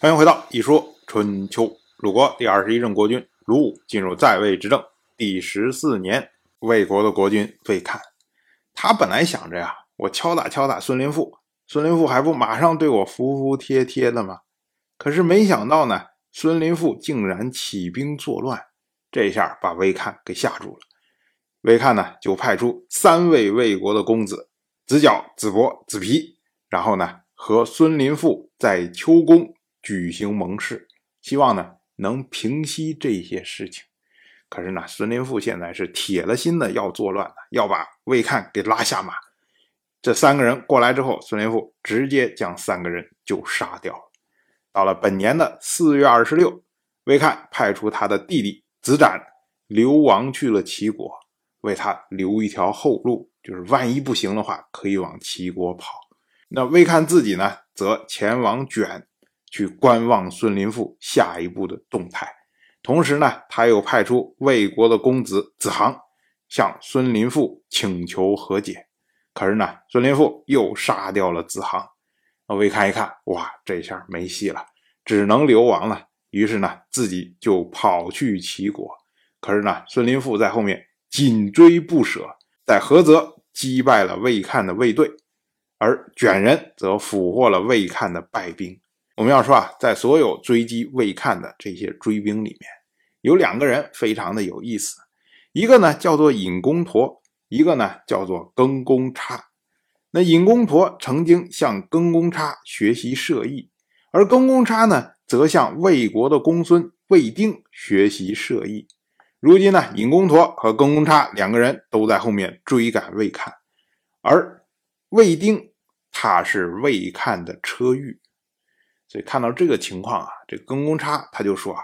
欢迎回到《一说春秋》。鲁国第二十一任国君鲁武进入在位执政第十四年，魏国的国君魏看，他本来想着呀，我敲打敲打孙林父，孙林父还不马上对我服服帖帖的吗？可是没想到呢，孙林父竟然起兵作乱，这下把魏看给吓住了。魏看呢，就派出三位魏国的公子子角、子伯、子皮，然后呢，和孙林父在秋宫。举行盟誓，希望呢能平息这些事情。可是呢，孙林父现在是铁了心的要作乱要把魏看给拉下马。这三个人过来之后，孙林父直接将三个人就杀掉了。到了本年的四月二十六，魏看派出他的弟弟子展流亡去了齐国，为他留一条后路，就是万一不行的话，可以往齐国跑。那魏看自己呢，则前往卷。去观望孙林父下一步的动态，同时呢，他又派出魏国的公子子航向孙林父请求和解。可是呢，孙林父又杀掉了子航。魏看一看，哇，这下没戏了，只能流亡了。于是呢，自己就跑去齐国。可是呢，孙林父在后面紧追不舍，在菏泽击败了魏看的卫队，而卷人则俘获了魏看的败兵。我们要说啊，在所有追击魏看的这些追兵里面，有两个人非常的有意思，一个呢叫做尹公陀，一个呢叫做庚公差。那尹公陀曾经向庚公差学习射艺，而庚公差呢则向魏国的公孙魏丁学习射艺。如今呢，尹公陀和庚公差两个人都在后面追赶魏看，而魏丁他是魏看的车御。所以看到这个情况啊，这庚公差他就说啊，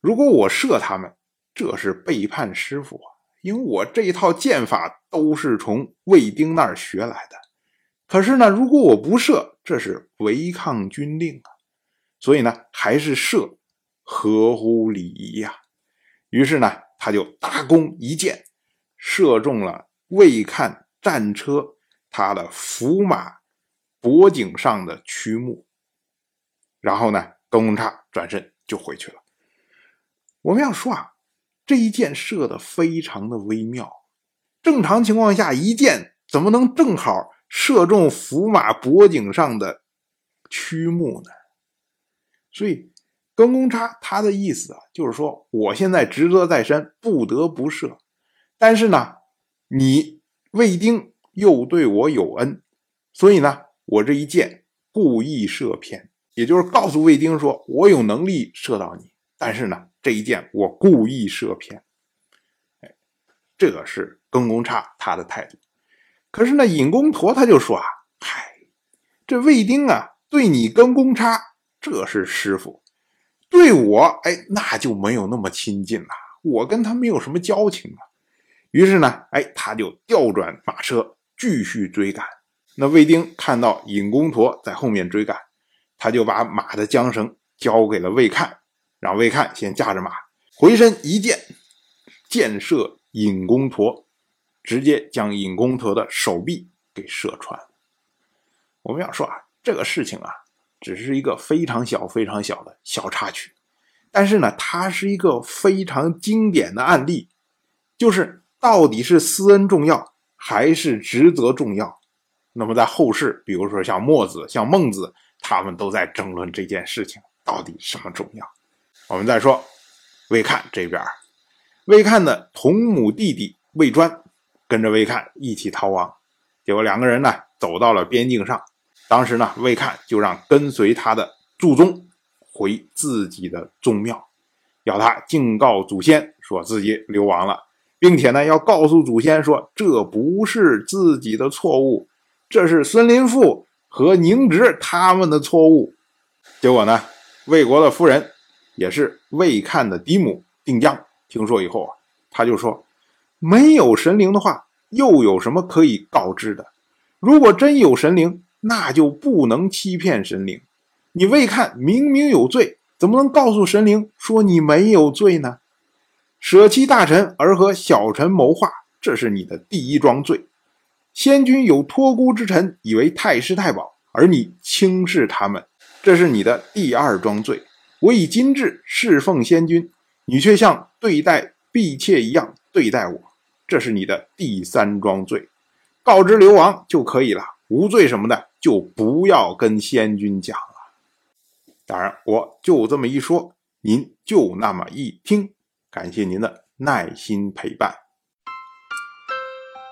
如果我射他们，这是背叛师傅啊，因为我这一套剑法都是从魏丁那儿学来的。可是呢，如果我不射，这是违抗军令啊。所以呢，还是射，合乎礼仪呀。于是呢，他就搭弓一箭，射中了魏看战车他的伏马脖颈上的曲目。然后呢，庚公差转身就回去了。我们要说啊，这一箭射的非常的微妙。正常情况下，一箭怎么能正好射中伏马脖颈上的曲目呢？所以，庚公差他的意思啊，就是说，我现在职责在身，不得不射。但是呢，你魏丁又对我有恩，所以呢，我这一箭故意射偏。也就是告诉魏丁说：“我有能力射到你，但是呢，这一箭我故意射偏。”哎，这个是庚公差他的态度。可是呢，尹公陀他就说：“啊，嗨，这魏丁啊，对你庚公差这是师傅，对我哎那就没有那么亲近了。我跟他没有什么交情了。”于是呢，哎，他就调转马车继续追赶。那魏丁看到尹公陀在后面追赶。他就把马的缰绳交给了魏看，让魏看先驾着马，回身一箭，箭射尹公陀，直接将尹公陀的手臂给射穿。我们要说啊，这个事情啊，只是一个非常小、非常小的小插曲，但是呢，它是一个非常经典的案例，就是到底是私恩重要还是职责重要？那么在后世，比如说像墨子、像孟子。他们都在争论这件事情到底什么重要。我们再说魏看这边，魏看的同母弟弟魏专跟着魏看一起逃亡，结果两个人呢走到了边境上。当时呢，魏看就让跟随他的祝宗回自己的宗庙，要他敬告祖先，说自己流亡了，并且呢要告诉祖先说这不是自己的错误，这是孙林父。和宁直他们的错误，结果呢？魏国的夫人，也是魏看的嫡母定江，听说以后啊，他就说：“没有神灵的话，又有什么可以告知的？如果真有神灵，那就不能欺骗神灵。你魏看明明有罪，怎么能告诉神灵说你没有罪呢？舍弃大臣而和小臣谋划，这是你的第一桩罪。”先君有托孤之臣，以为太师太保，而你轻视他们，这是你的第二桩罪。我以金质侍奉先君，你却像对待婢妾一样对待我，这是你的第三桩罪。告知流亡就可以了，无罪什么的就不要跟先君讲了。当然，我就这么一说，您就那么一听。感谢您的耐心陪伴。